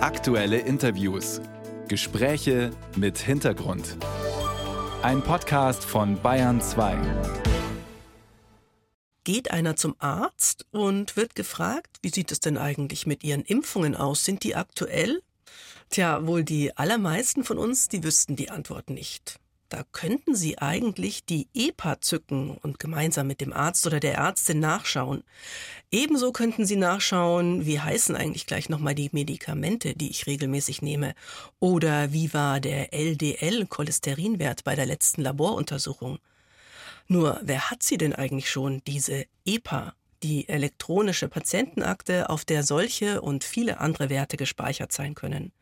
Aktuelle Interviews. Gespräche mit Hintergrund. Ein Podcast von Bayern 2. Geht einer zum Arzt und wird gefragt, wie sieht es denn eigentlich mit Ihren Impfungen aus? Sind die aktuell? Tja, wohl die allermeisten von uns, die wüssten die Antwort nicht. Da könnten Sie eigentlich die EPA zücken und gemeinsam mit dem Arzt oder der Ärztin nachschauen. Ebenso könnten Sie nachschauen, wie heißen eigentlich gleich nochmal die Medikamente, die ich regelmäßig nehme. Oder wie war der LDL-Cholesterinwert bei der letzten Laboruntersuchung. Nur, wer hat sie denn eigentlich schon, diese EPA, die elektronische Patientenakte, auf der solche und viele andere Werte gespeichert sein können?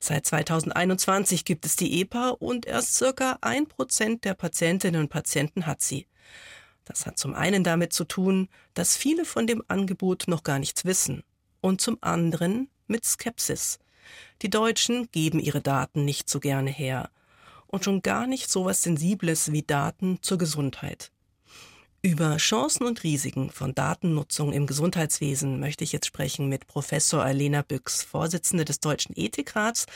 Seit 2021 gibt es die EPA und erst circa ein Prozent der Patientinnen und Patienten hat sie. Das hat zum einen damit zu tun, dass viele von dem Angebot noch gar nichts wissen und zum anderen mit Skepsis. Die Deutschen geben ihre Daten nicht so gerne her und schon gar nicht so was Sensibles wie Daten zur Gesundheit. Über Chancen und Risiken von Datennutzung im Gesundheitswesen möchte ich jetzt sprechen mit Professor Alena Büchs, Vorsitzende des Deutschen Ethikrats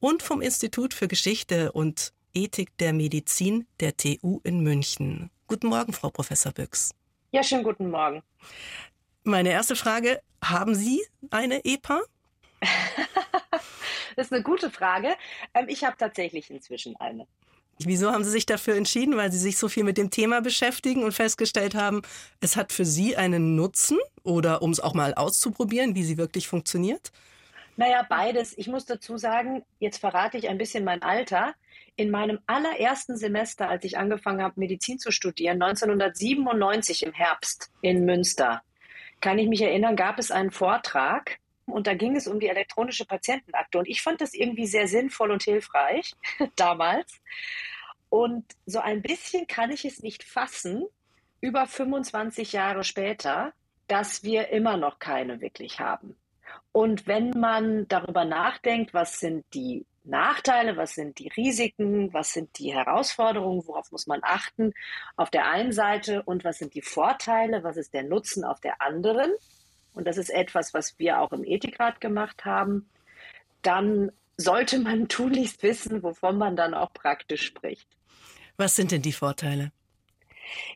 und vom Institut für Geschichte und Ethik der Medizin der TU in München. Guten Morgen, Frau Professor Büchs. Ja, schönen guten Morgen. Meine erste Frage, haben Sie eine EPA? das ist eine gute Frage. Ähm, ich habe tatsächlich inzwischen eine. Wieso haben Sie sich dafür entschieden? Weil Sie sich so viel mit dem Thema beschäftigen und festgestellt haben, es hat für Sie einen Nutzen oder um es auch mal auszuprobieren, wie sie wirklich funktioniert? Naja, beides. Ich muss dazu sagen, jetzt verrate ich ein bisschen mein Alter. In meinem allerersten Semester, als ich angefangen habe, Medizin zu studieren, 1997 im Herbst in Münster, kann ich mich erinnern, gab es einen Vortrag und da ging es um die elektronische Patientenakte. Und ich fand das irgendwie sehr sinnvoll und hilfreich damals. Und so ein bisschen kann ich es nicht fassen, über 25 Jahre später, dass wir immer noch keine wirklich haben. Und wenn man darüber nachdenkt, was sind die Nachteile, was sind die Risiken, was sind die Herausforderungen, worauf muss man achten auf der einen Seite und was sind die Vorteile, was ist der Nutzen auf der anderen, und das ist etwas, was wir auch im Ethikrat gemacht haben, dann sollte man tunlichst wissen, wovon man dann auch praktisch spricht. Was sind denn die Vorteile?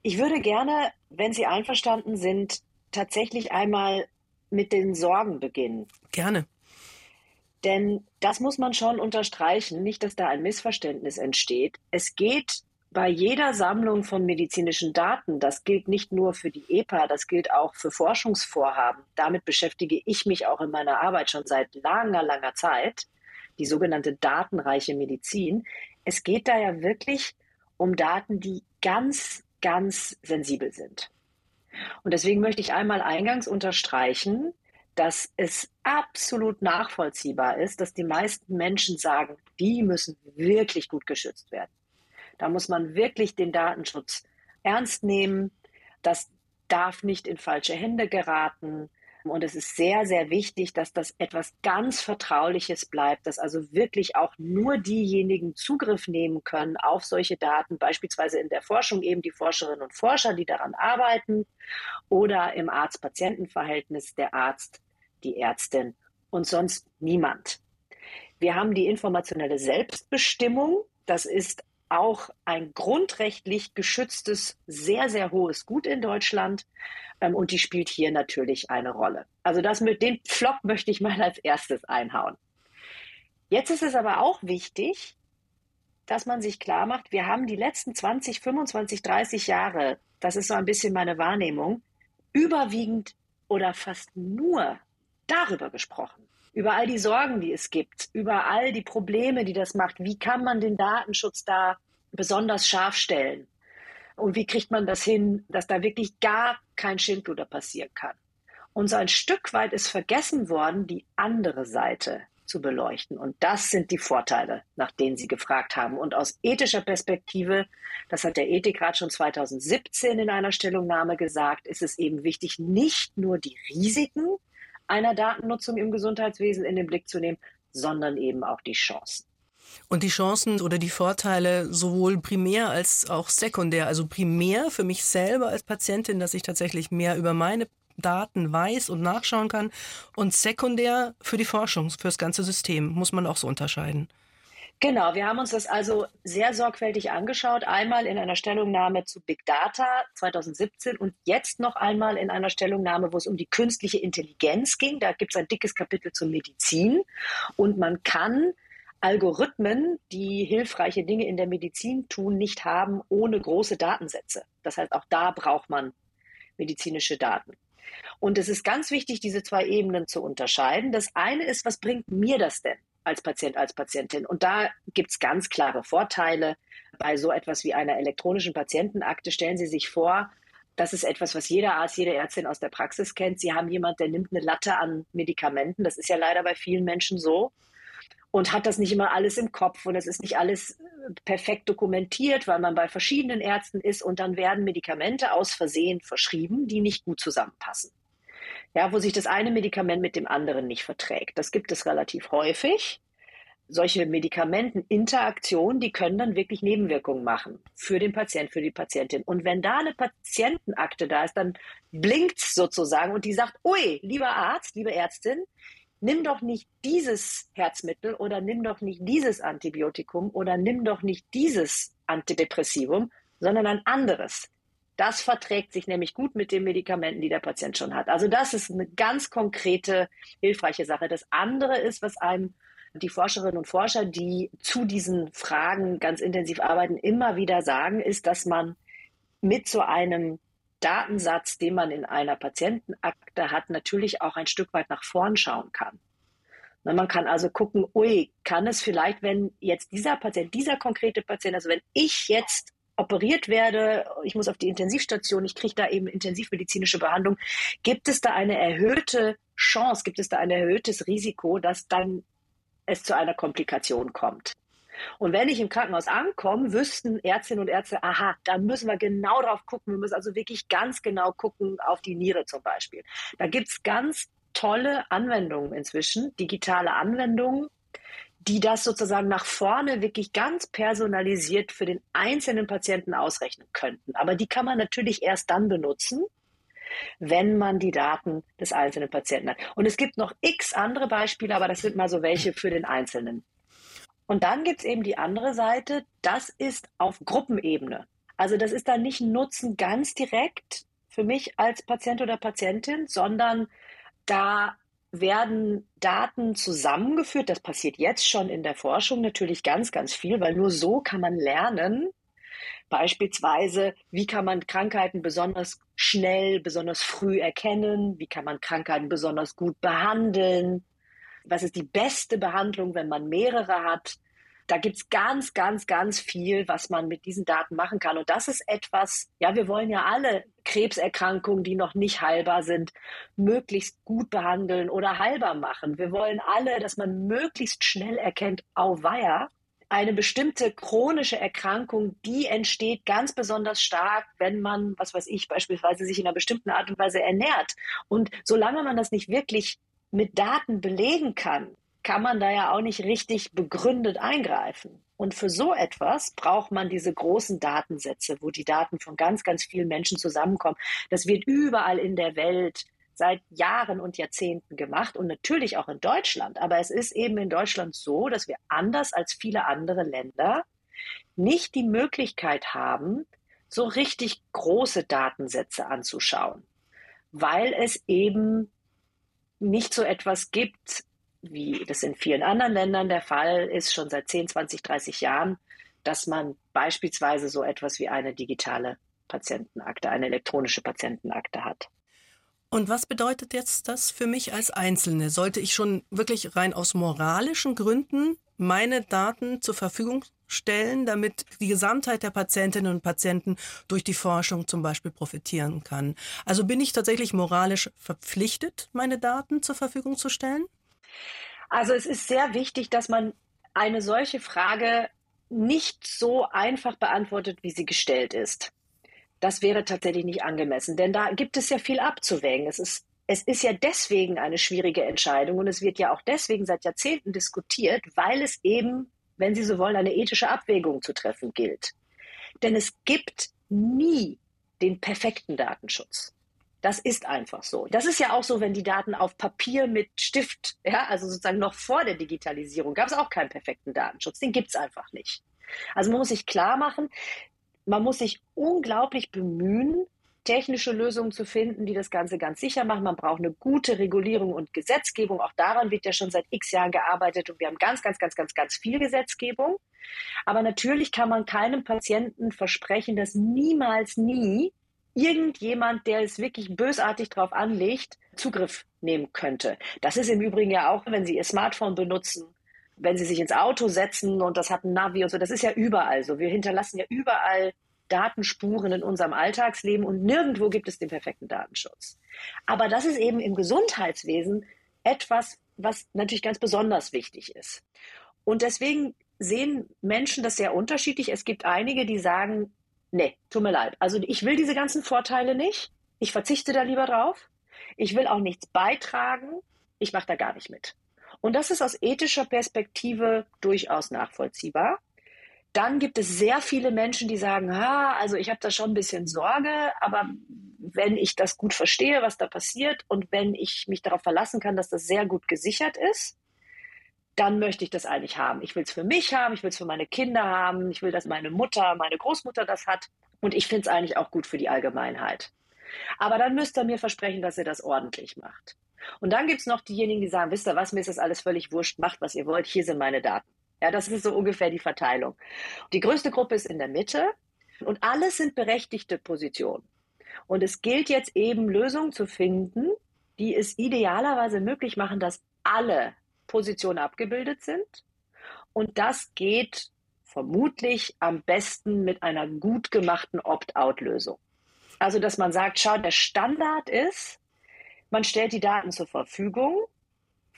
Ich würde gerne, wenn Sie einverstanden sind, tatsächlich einmal mit den Sorgen beginnen. Gerne. Denn das muss man schon unterstreichen, nicht, dass da ein Missverständnis entsteht. Es geht bei jeder Sammlung von medizinischen Daten, das gilt nicht nur für die EPA, das gilt auch für Forschungsvorhaben. Damit beschäftige ich mich auch in meiner Arbeit schon seit langer, langer Zeit, die sogenannte datenreiche Medizin. Es geht da ja wirklich um Daten, die ganz, ganz sensibel sind. Und deswegen möchte ich einmal eingangs unterstreichen, dass es absolut nachvollziehbar ist, dass die meisten Menschen sagen, die müssen wirklich gut geschützt werden. Da muss man wirklich den Datenschutz ernst nehmen. Das darf nicht in falsche Hände geraten. Und es ist sehr, sehr wichtig, dass das etwas ganz Vertrauliches bleibt, dass also wirklich auch nur diejenigen Zugriff nehmen können auf solche Daten, beispielsweise in der Forschung eben die Forscherinnen und Forscher, die daran arbeiten, oder im Arzt-Patienten-Verhältnis der Arzt, die Ärztin und sonst niemand. Wir haben die informationelle Selbstbestimmung. Das ist auch ein grundrechtlich geschütztes, sehr, sehr hohes Gut in Deutschland. Ähm, und die spielt hier natürlich eine Rolle. Also das mit dem Pflock möchte ich mal als erstes einhauen. Jetzt ist es aber auch wichtig, dass man sich klar macht, wir haben die letzten 20, 25, 30 Jahre, das ist so ein bisschen meine Wahrnehmung, überwiegend oder fast nur darüber gesprochen über all die Sorgen, die es gibt, über all die Probleme, die das macht. Wie kann man den Datenschutz da besonders scharf stellen? Und wie kriegt man das hin, dass da wirklich gar kein Schindluder passieren kann? Und so ein Stück weit ist vergessen worden, die andere Seite zu beleuchten. Und das sind die Vorteile, nach denen Sie gefragt haben. Und aus ethischer Perspektive, das hat der Ethikrat schon 2017 in einer Stellungnahme gesagt, ist es eben wichtig, nicht nur die Risiken einer Datennutzung im Gesundheitswesen in den Blick zu nehmen, sondern eben auch die Chancen. Und die Chancen oder die Vorteile sowohl primär als auch sekundär. Also primär für mich selber als Patientin, dass ich tatsächlich mehr über meine Daten weiß und nachschauen kann und sekundär für die Forschung, für das ganze System, muss man auch so unterscheiden. Genau, wir haben uns das also sehr sorgfältig angeschaut. Einmal in einer Stellungnahme zu Big Data 2017 und jetzt noch einmal in einer Stellungnahme, wo es um die künstliche Intelligenz ging. Da gibt es ein dickes Kapitel zur Medizin. Und man kann Algorithmen, die hilfreiche Dinge in der Medizin tun, nicht haben ohne große Datensätze. Das heißt, auch da braucht man medizinische Daten. Und es ist ganz wichtig, diese zwei Ebenen zu unterscheiden. Das eine ist, was bringt mir das denn? als Patient, als Patientin. Und da gibt es ganz klare Vorteile. Bei so etwas wie einer elektronischen Patientenakte stellen Sie sich vor, das ist etwas, was jeder Arzt, jede Ärztin aus der Praxis kennt. Sie haben jemand, der nimmt eine Latte an Medikamenten. Das ist ja leider bei vielen Menschen so. Und hat das nicht immer alles im Kopf und es ist nicht alles perfekt dokumentiert, weil man bei verschiedenen Ärzten ist und dann werden Medikamente aus Versehen verschrieben, die nicht gut zusammenpassen ja, wo sich das eine Medikament mit dem anderen nicht verträgt. Das gibt es relativ häufig. Solche Medikamenteninteraktionen, die können dann wirklich Nebenwirkungen machen für den Patient, für die Patientin. Und wenn da eine Patientenakte da ist, dann blinkt sozusagen und die sagt, ui, lieber Arzt, liebe Ärztin, nimm doch nicht dieses Herzmittel oder nimm doch nicht dieses Antibiotikum oder nimm doch nicht dieses Antidepressivum, sondern ein anderes. Das verträgt sich nämlich gut mit den Medikamenten, die der Patient schon hat. Also das ist eine ganz konkrete, hilfreiche Sache. Das andere ist, was einem die Forscherinnen und Forscher, die zu diesen Fragen ganz intensiv arbeiten, immer wieder sagen, ist, dass man mit so einem Datensatz, den man in einer Patientenakte hat, natürlich auch ein Stück weit nach vorn schauen kann. Man kann also gucken, ui, kann es vielleicht, wenn jetzt dieser Patient, dieser konkrete Patient, also wenn ich jetzt operiert werde, ich muss auf die Intensivstation, ich kriege da eben intensivmedizinische Behandlung, gibt es da eine erhöhte Chance, gibt es da ein erhöhtes Risiko, dass dann es zu einer Komplikation kommt. Und wenn ich im Krankenhaus ankomme, wüssten Ärztinnen und Ärzte, aha, da müssen wir genau drauf gucken. Wir müssen also wirklich ganz genau gucken auf die Niere zum Beispiel. Da gibt es ganz tolle Anwendungen inzwischen, digitale Anwendungen, die das sozusagen nach vorne wirklich ganz personalisiert für den einzelnen Patienten ausrechnen könnten. Aber die kann man natürlich erst dann benutzen, wenn man die Daten des einzelnen Patienten hat. Und es gibt noch x andere Beispiele, aber das sind mal so welche für den Einzelnen. Und dann gibt es eben die andere Seite, das ist auf Gruppenebene. Also das ist dann nicht ein Nutzen ganz direkt für mich als Patient oder Patientin, sondern da werden Daten zusammengeführt. Das passiert jetzt schon in der Forschung natürlich ganz, ganz viel, weil nur so kann man lernen, Beispielsweise, wie kann man Krankheiten besonders schnell, besonders früh erkennen? Wie kann man Krankheiten besonders gut behandeln? Was ist die beste Behandlung, wenn man mehrere hat? da gibt's ganz, ganz, ganz viel, was man mit diesen Daten machen kann. Und das ist etwas, ja, wir wollen ja alle Krebserkrankungen, die noch nicht heilbar sind, möglichst gut behandeln oder heilbar machen. Wir wollen alle, dass man möglichst schnell erkennt, auweia, eine bestimmte chronische Erkrankung, die entsteht ganz besonders stark, wenn man, was weiß ich, beispielsweise sich in einer bestimmten Art und Weise ernährt. Und solange man das nicht wirklich mit Daten belegen kann, kann man da ja auch nicht richtig begründet eingreifen. Und für so etwas braucht man diese großen Datensätze, wo die Daten von ganz, ganz vielen Menschen zusammenkommen. Das wird überall in der Welt seit Jahren und Jahrzehnten gemacht und natürlich auch in Deutschland. Aber es ist eben in Deutschland so, dass wir anders als viele andere Länder nicht die Möglichkeit haben, so richtig große Datensätze anzuschauen, weil es eben nicht so etwas gibt wie das in vielen anderen Ländern der Fall ist, schon seit 10, 20, 30 Jahren, dass man beispielsweise so etwas wie eine digitale Patientenakte, eine elektronische Patientenakte hat. Und was bedeutet jetzt das für mich als Einzelne? Sollte ich schon wirklich rein aus moralischen Gründen meine Daten zur Verfügung stellen, damit die Gesamtheit der Patientinnen und Patienten durch die Forschung zum Beispiel profitieren kann? Also bin ich tatsächlich moralisch verpflichtet, meine Daten zur Verfügung zu stellen? Also es ist sehr wichtig, dass man eine solche Frage nicht so einfach beantwortet, wie sie gestellt ist. Das wäre tatsächlich nicht angemessen, denn da gibt es ja viel abzuwägen. Es ist, es ist ja deswegen eine schwierige Entscheidung und es wird ja auch deswegen seit Jahrzehnten diskutiert, weil es eben, wenn Sie so wollen, eine ethische Abwägung zu treffen gilt. Denn es gibt nie den perfekten Datenschutz. Das ist einfach so. Das ist ja auch so, wenn die Daten auf Papier mit Stift, ja, also sozusagen noch vor der Digitalisierung, gab es auch keinen perfekten Datenschutz. Den gibt es einfach nicht. Also man muss sich klar machen, man muss sich unglaublich bemühen, technische Lösungen zu finden, die das Ganze ganz sicher machen. Man braucht eine gute Regulierung und Gesetzgebung. Auch daran wird ja schon seit x Jahren gearbeitet und wir haben ganz, ganz, ganz, ganz, ganz viel Gesetzgebung. Aber natürlich kann man keinem Patienten versprechen, dass niemals nie irgendjemand, der es wirklich bösartig drauf anlegt, Zugriff nehmen könnte. Das ist im Übrigen ja auch, wenn Sie Ihr Smartphone benutzen, wenn Sie sich ins Auto setzen und das hat ein Navi und so, das ist ja überall so. Wir hinterlassen ja überall Datenspuren in unserem Alltagsleben und nirgendwo gibt es den perfekten Datenschutz. Aber das ist eben im Gesundheitswesen etwas, was natürlich ganz besonders wichtig ist. Und deswegen sehen Menschen das sehr unterschiedlich. Es gibt einige, die sagen, nee, tut mir leid. Also ich will diese ganzen Vorteile nicht. Ich verzichte da lieber drauf. Ich will auch nichts beitragen. Ich mache da gar nicht mit. Und das ist aus ethischer Perspektive durchaus nachvollziehbar. Dann gibt es sehr viele Menschen, die sagen, ha, also ich habe da schon ein bisschen Sorge, aber wenn ich das gut verstehe, was da passiert und wenn ich mich darauf verlassen kann, dass das sehr gut gesichert ist, dann möchte ich das eigentlich haben. Ich will es für mich haben, ich will es für meine Kinder haben, ich will, dass meine Mutter, meine Großmutter das hat und ich finde es eigentlich auch gut für die Allgemeinheit. Aber dann müsst ihr mir versprechen, dass ihr das ordentlich macht. Und dann gibt es noch diejenigen, die sagen, wisst ihr was, mir ist das alles völlig wurscht, macht, was ihr wollt, hier sind meine Daten. Ja, das ist so ungefähr die Verteilung. Die größte Gruppe ist in der Mitte und alles sind berechtigte Positionen. Und es gilt jetzt eben Lösungen zu finden, die es idealerweise möglich machen, dass alle Positionen abgebildet sind. Und das geht vermutlich am besten mit einer gut gemachten Opt-out-Lösung. Also, dass man sagt, schau, der Standard ist, man stellt die Daten zur Verfügung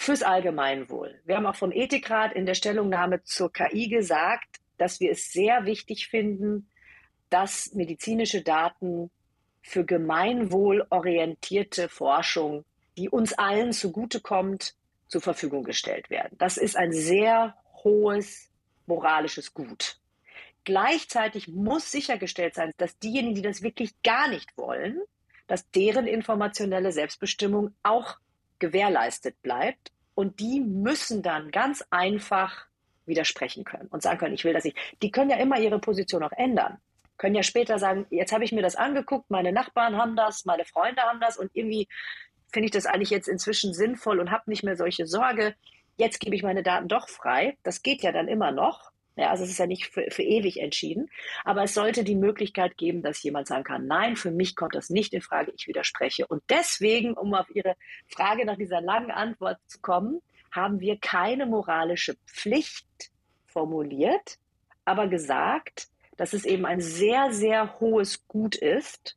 fürs Allgemeinwohl. Wir haben auch vom Ethikrat in der Stellungnahme zur KI gesagt, dass wir es sehr wichtig finden, dass medizinische Daten für gemeinwohlorientierte Forschung, die uns allen zugutekommt, zur Verfügung gestellt werden. Das ist ein sehr hohes moralisches Gut. Gleichzeitig muss sichergestellt sein, dass diejenigen, die das wirklich gar nicht wollen, dass deren informationelle Selbstbestimmung auch gewährleistet bleibt. Und die müssen dann ganz einfach widersprechen können und sagen können, ich will das nicht. Die können ja immer ihre Position auch ändern. Können ja später sagen, jetzt habe ich mir das angeguckt, meine Nachbarn haben das, meine Freunde haben das und irgendwie finde ich das eigentlich jetzt inzwischen sinnvoll und habe nicht mehr solche Sorge. Jetzt gebe ich meine Daten doch frei. Das geht ja dann immer noch. Ja, also es ist ja nicht für, für ewig entschieden. Aber es sollte die Möglichkeit geben, dass jemand sagen kann, nein, für mich kommt das nicht in Frage, ich widerspreche. Und deswegen, um auf Ihre Frage nach dieser langen Antwort zu kommen, haben wir keine moralische Pflicht formuliert, aber gesagt, dass es eben ein sehr, sehr hohes Gut ist,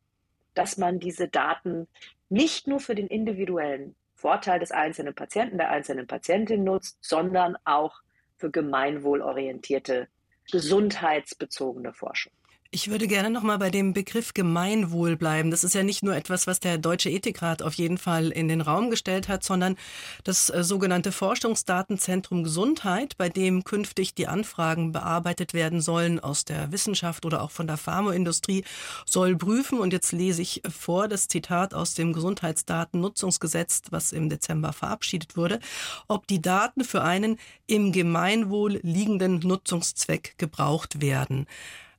dass man diese Daten nicht nur für den individuellen Vorteil des einzelnen Patienten, der einzelnen Patientin nutzt, sondern auch für gemeinwohlorientierte, gesundheitsbezogene Forschung. Ich würde gerne noch mal bei dem Begriff Gemeinwohl bleiben. Das ist ja nicht nur etwas, was der Deutsche Ethikrat auf jeden Fall in den Raum gestellt hat, sondern das äh, sogenannte Forschungsdatenzentrum Gesundheit, bei dem künftig die Anfragen bearbeitet werden sollen aus der Wissenschaft oder auch von der Pharmaindustrie, soll prüfen, und jetzt lese ich vor das Zitat aus dem Gesundheitsdatennutzungsgesetz, was im Dezember verabschiedet wurde, ob die Daten für einen im Gemeinwohl liegenden Nutzungszweck gebraucht werden.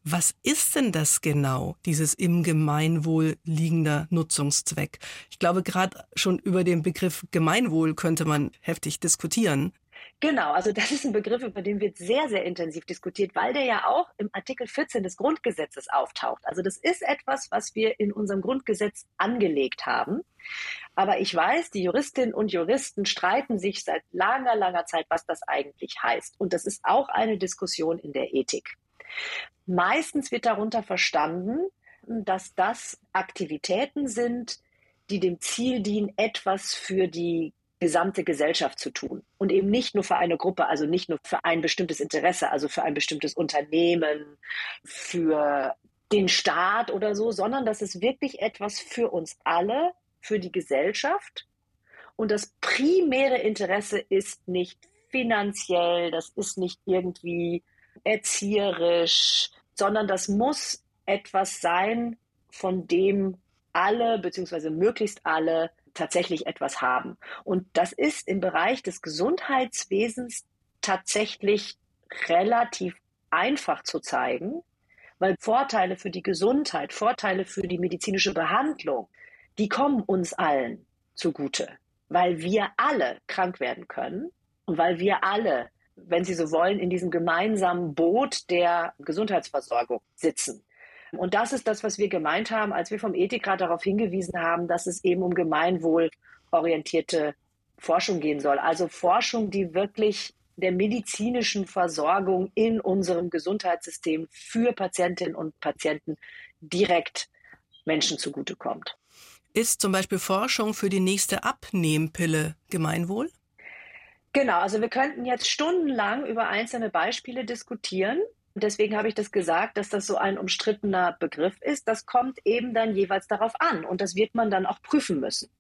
Was ist denn das genau, dieses im Gemeinwohl liegender Nutzungszweck? Ich glaube, gerade schon über den Begriff Gemeinwohl könnte man heftig diskutieren. Genau, also das ist ein Begriff, über den wird sehr, sehr intensiv diskutiert, weil der ja auch im Artikel 14 des Grundgesetzes auftaucht. Also das ist etwas, was wir in unserem Grundgesetz angelegt haben. Aber ich weiß, die Juristinnen und Juristen streiten sich seit langer, langer Zeit, was das eigentlich heißt. Und das ist auch eine Diskussion in der Ethik. Meistens wird darunter verstanden, dass das Aktivitäten sind, die dem Ziel dienen, etwas für die gesamte Gesellschaft zu tun und eben nicht nur für eine Gruppe, also nicht nur für ein bestimmtes Interesse, also für ein bestimmtes Unternehmen, für den Staat oder so, sondern dass es wirklich etwas für uns alle, für die Gesellschaft. Und das primäre Interesse ist nicht finanziell, das ist nicht irgendwie erzieherisch, sondern das muss etwas sein, von dem alle beziehungsweise möglichst alle tatsächlich etwas haben. Und das ist im Bereich des Gesundheitswesens tatsächlich relativ einfach zu zeigen, weil Vorteile für die Gesundheit, Vorteile für die medizinische Behandlung, die kommen uns allen zugute, weil wir alle krank werden können und weil wir alle, wenn Sie so wollen, in diesem gemeinsamen Boot der Gesundheitsversorgung sitzen. Und das ist das, was wir gemeint haben, als wir vom Ethikrat darauf hingewiesen haben, dass es eben um gemeinwohlorientierte Forschung gehen soll. Also Forschung, die wirklich der medizinischen Versorgung in unserem Gesundheitssystem für Patientinnen und Patienten direkt Menschen zugutekommt. Ist zum Beispiel Forschung für die nächste Abnehmpille Gemeinwohl? Genau, also wir könnten jetzt stundenlang über einzelne Beispiele diskutieren. Deswegen habe ich das gesagt, dass das so ein umstrittener Begriff ist. Das kommt eben dann jeweils darauf an und das wird man dann auch prüfen müssen.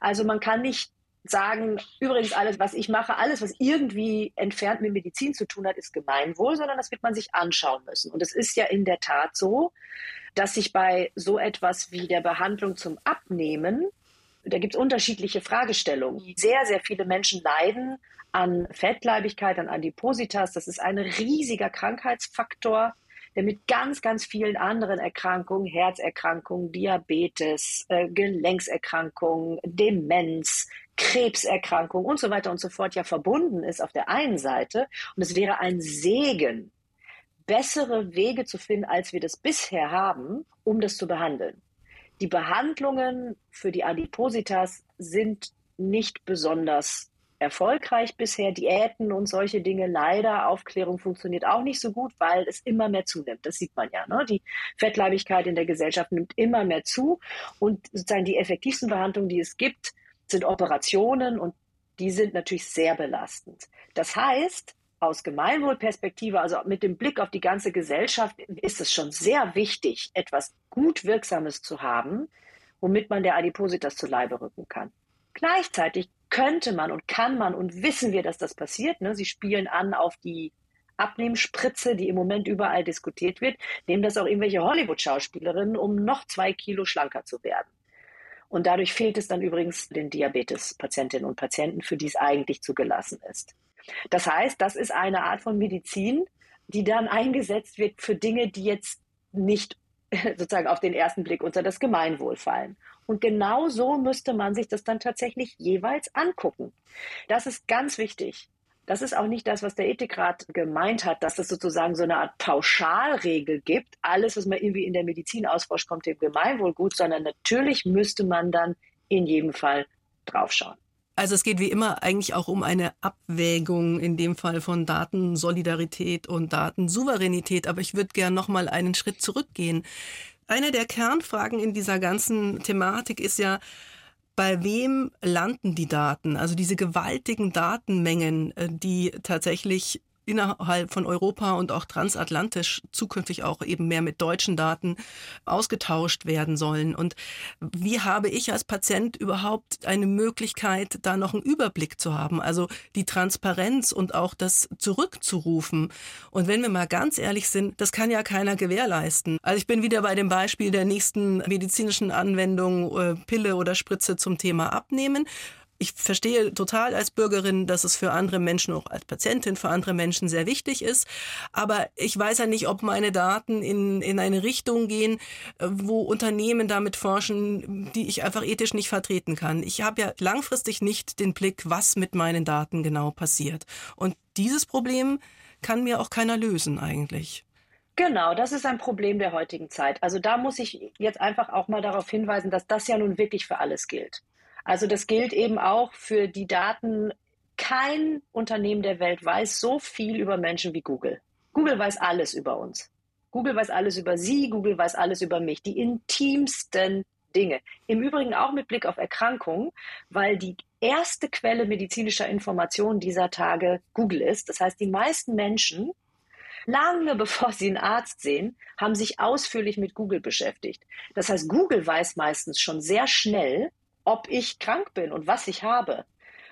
Also man kann nicht sagen, übrigens alles, was ich mache, alles, was irgendwie entfernt mit Medizin zu tun hat, ist Gemeinwohl, sondern das wird man sich anschauen müssen. Und es ist ja in der Tat so, dass sich bei so etwas wie der Behandlung zum Abnehmen, da gibt es unterschiedliche Fragestellungen. Sehr, sehr viele Menschen leiden an Fettleibigkeit, an Adipositas. Das ist ein riesiger Krankheitsfaktor der mit ganz, ganz vielen anderen Erkrankungen, Herzerkrankungen, Diabetes, äh, Gelenkserkrankungen, Demenz, Krebserkrankungen und so weiter und so fort ja verbunden ist auf der einen Seite. Und es wäre ein Segen, bessere Wege zu finden, als wir das bisher haben, um das zu behandeln. Die Behandlungen für die Adipositas sind nicht besonders erfolgreich bisher. Diäten und solche Dinge leider. Aufklärung funktioniert auch nicht so gut, weil es immer mehr zunimmt. Das sieht man ja. Ne? Die Fettleibigkeit in der Gesellschaft nimmt immer mehr zu. Und sozusagen die effektivsten Behandlungen, die es gibt, sind Operationen und die sind natürlich sehr belastend. Das heißt, aus Gemeinwohlperspektive, also mit dem Blick auf die ganze Gesellschaft, ist es schon sehr wichtig, etwas gut Wirksames zu haben, womit man der Adipositas zu Leibe rücken kann. Gleichzeitig könnte man und kann man und wissen wir, dass das passiert. Ne? Sie spielen an auf die Abnehmspritze, die im Moment überall diskutiert wird, nehmen das auch irgendwelche Hollywood-Schauspielerinnen, um noch zwei Kilo schlanker zu werden. Und dadurch fehlt es dann übrigens den Diabetes-Patientinnen und Patienten, für die es eigentlich zugelassen ist. Das heißt, das ist eine Art von Medizin, die dann eingesetzt wird für Dinge, die jetzt nicht sozusagen auf den ersten Blick unter das Gemeinwohl fallen. Und genau so müsste man sich das dann tatsächlich jeweils angucken. Das ist ganz wichtig. Das ist auch nicht das, was der Ethikrat gemeint hat, dass es sozusagen so eine Art Pauschalregel gibt. Alles, was man irgendwie in der Medizin ausforscht, kommt dem Gemeinwohl gut, sondern natürlich müsste man dann in jedem Fall draufschauen. Also es geht wie immer eigentlich auch um eine Abwägung in dem Fall von Datensolidarität und Datensouveränität. Aber ich würde gern noch mal einen Schritt zurückgehen. Eine der Kernfragen in dieser ganzen Thematik ist ja, bei wem landen die Daten? Also diese gewaltigen Datenmengen, äh, die tatsächlich innerhalb von Europa und auch transatlantisch zukünftig auch eben mehr mit deutschen Daten ausgetauscht werden sollen. Und wie habe ich als Patient überhaupt eine Möglichkeit, da noch einen Überblick zu haben? Also die Transparenz und auch das zurückzurufen. Und wenn wir mal ganz ehrlich sind, das kann ja keiner gewährleisten. Also ich bin wieder bei dem Beispiel der nächsten medizinischen Anwendung, äh, Pille oder Spritze zum Thema Abnehmen ich verstehe total als Bürgerin, dass es für andere Menschen, auch als Patientin für andere Menschen sehr wichtig ist. Aber ich weiß ja nicht, ob meine Daten in, in eine Richtung gehen, äh, wo Unternehmen damit forschen, die ich einfach ethisch nicht vertreten kann. Ich habe ja langfristig nicht den Blick, was mit meinen Daten genau passiert. Und dieses Problem kann mir auch keiner lösen eigentlich. Genau, das ist ein Problem der heutigen Zeit. Also da muss ich jetzt einfach auch mal darauf hinweisen, dass das ja nun wirklich für alles gilt. Also das gilt eben auch für die Daten. Kein Unternehmen der Welt weiß so viel über Menschen wie Google. Google weiß alles über uns. Google weiß alles über Sie, Google weiß alles über mich. Die intimsten Dinge. Im Übrigen auch mit Blick auf Erkrankungen, weil die erste Quelle medizinischer Informationen dieser Tage Google ist. Das heißt, die meisten Menschen, lange bevor sie einen Arzt sehen, haben sich ausführlich mit Google beschäftigt. Das heißt, Google weiß meistens schon sehr schnell, ob ich krank bin und was ich habe.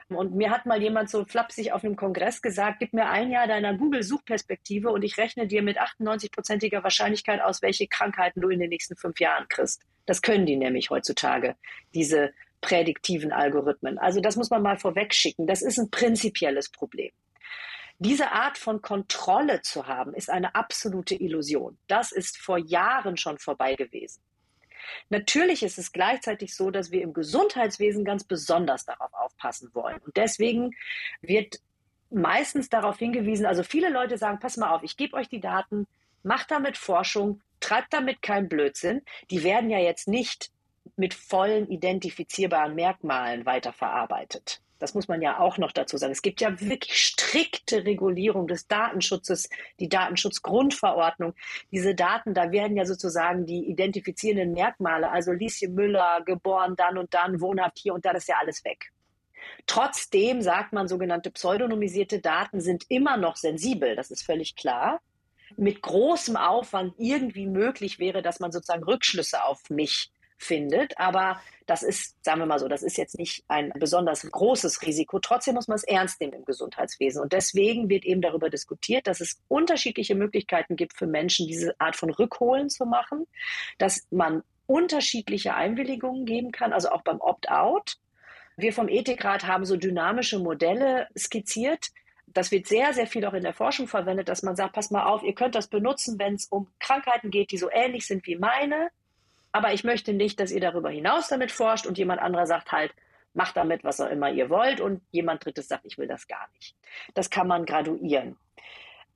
Und mir hat mal jemand so flapsig auf einem Kongress gesagt, gib mir ein Jahr deiner Google-Suchperspektive und ich rechne dir mit 98-prozentiger Wahrscheinlichkeit aus, welche Krankheiten du in den nächsten fünf Jahren kriegst. Das können die nämlich heutzutage, diese prädiktiven Algorithmen. Also das muss man mal vorwegschicken. Das ist ein prinzipielles Problem. Diese Art von Kontrolle zu haben, ist eine absolute Illusion. Das ist vor Jahren schon vorbei gewesen. Natürlich ist es gleichzeitig so, dass wir im Gesundheitswesen ganz besonders darauf aufpassen wollen. Und deswegen wird meistens darauf hingewiesen, also viele Leute sagen, pass mal auf, ich gebe euch die Daten, macht damit Forschung, treibt damit keinen Blödsinn. Die werden ja jetzt nicht mit vollen identifizierbaren Merkmalen weiterverarbeitet. Das muss man ja auch noch dazu sagen. Es gibt ja wirklich strikte Regulierung des Datenschutzes, die Datenschutzgrundverordnung. Diese Daten, da werden ja sozusagen die identifizierenden Merkmale, also Lieschen Müller, geboren dann und dann, wohnhaft hier und da, das ist ja alles weg. Trotzdem sagt man, sogenannte pseudonymisierte Daten sind immer noch sensibel, das ist völlig klar. Mit großem Aufwand irgendwie möglich wäre, dass man sozusagen Rückschlüsse auf mich findet. Aber das ist, sagen wir mal so, das ist jetzt nicht ein besonders großes Risiko. Trotzdem muss man es ernst nehmen im Gesundheitswesen. Und deswegen wird eben darüber diskutiert, dass es unterschiedliche Möglichkeiten gibt für Menschen, diese Art von Rückholen zu machen, dass man unterschiedliche Einwilligungen geben kann, also auch beim Opt-out. Wir vom Ethikrat haben so dynamische Modelle skizziert. Das wird sehr, sehr viel auch in der Forschung verwendet, dass man sagt, pass mal auf, ihr könnt das benutzen, wenn es um Krankheiten geht, die so ähnlich sind wie meine aber ich möchte nicht, dass ihr darüber hinaus damit forscht und jemand anderer sagt halt, macht damit, was auch immer ihr wollt und jemand drittes sagt, ich will das gar nicht. Das kann man graduieren.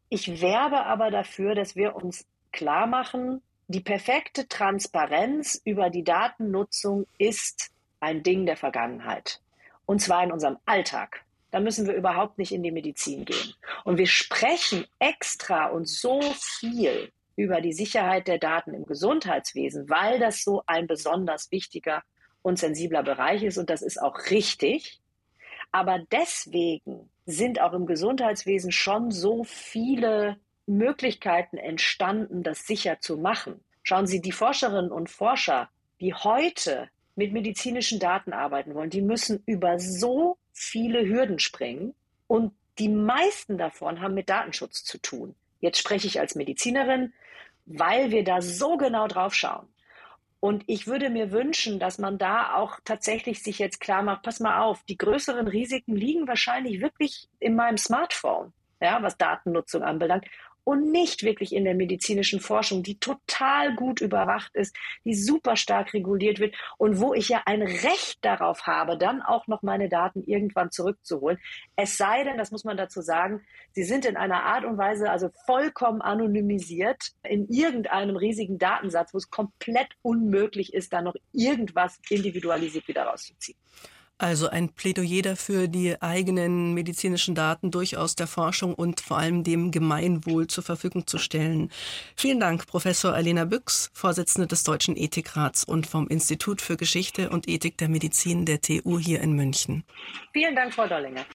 Ich werbe aber dafür, dass wir uns klar machen, die perfekte Transparenz über die Datennutzung ist ein Ding der Vergangenheit. Und zwar in unserem Alltag. Da müssen wir überhaupt nicht in die Medizin gehen. Und wir sprechen extra und so viel über die Sicherheit der Daten im Gesundheitswesen, weil das so ein besonders wichtiger und sensibler Bereich ist. Und das ist auch richtig. Aber deswegen sind auch im Gesundheitswesen schon so viele Möglichkeiten entstanden, das sicher zu machen. Schauen Sie, die Forscherinnen und Forscher, die heute mit medizinischen Daten arbeiten wollen, die müssen über so viele Hürden springen und die meisten davon haben mit Datenschutz zu tun. Jetzt spreche ich als Medizinerin, weil wir da so genau drauf schauen. Und ich würde mir wünschen, dass man da auch tatsächlich sich jetzt klar macht, pass mal auf, die größeren Risiken liegen wahrscheinlich wirklich in meinem Smartphone, ja, was Datennutzung anbelangt und nicht wirklich in der medizinischen Forschung, die total gut überwacht ist, die super stark reguliert wird und wo ich ja ein Recht darauf habe, dann auch noch meine Daten irgendwann zurückzuholen. Es sei denn, das muss man dazu sagen, sie sind in einer Art und Weise also vollkommen anonymisiert in irgendeinem riesigen Datensatz, wo es komplett unmöglich ist, da noch irgendwas individualisiert wieder rauszuziehen. Also ein Plädoyer dafür, die eigenen medizinischen Daten durchaus der Forschung und vor allem dem Gemeinwohl zur Verfügung zu stellen. Vielen Dank, Professor Alena Büchs, Vorsitzende des Deutschen Ethikrats und vom Institut für Geschichte und Ethik der Medizin der TU hier in München. Vielen Dank, Frau Dollinger.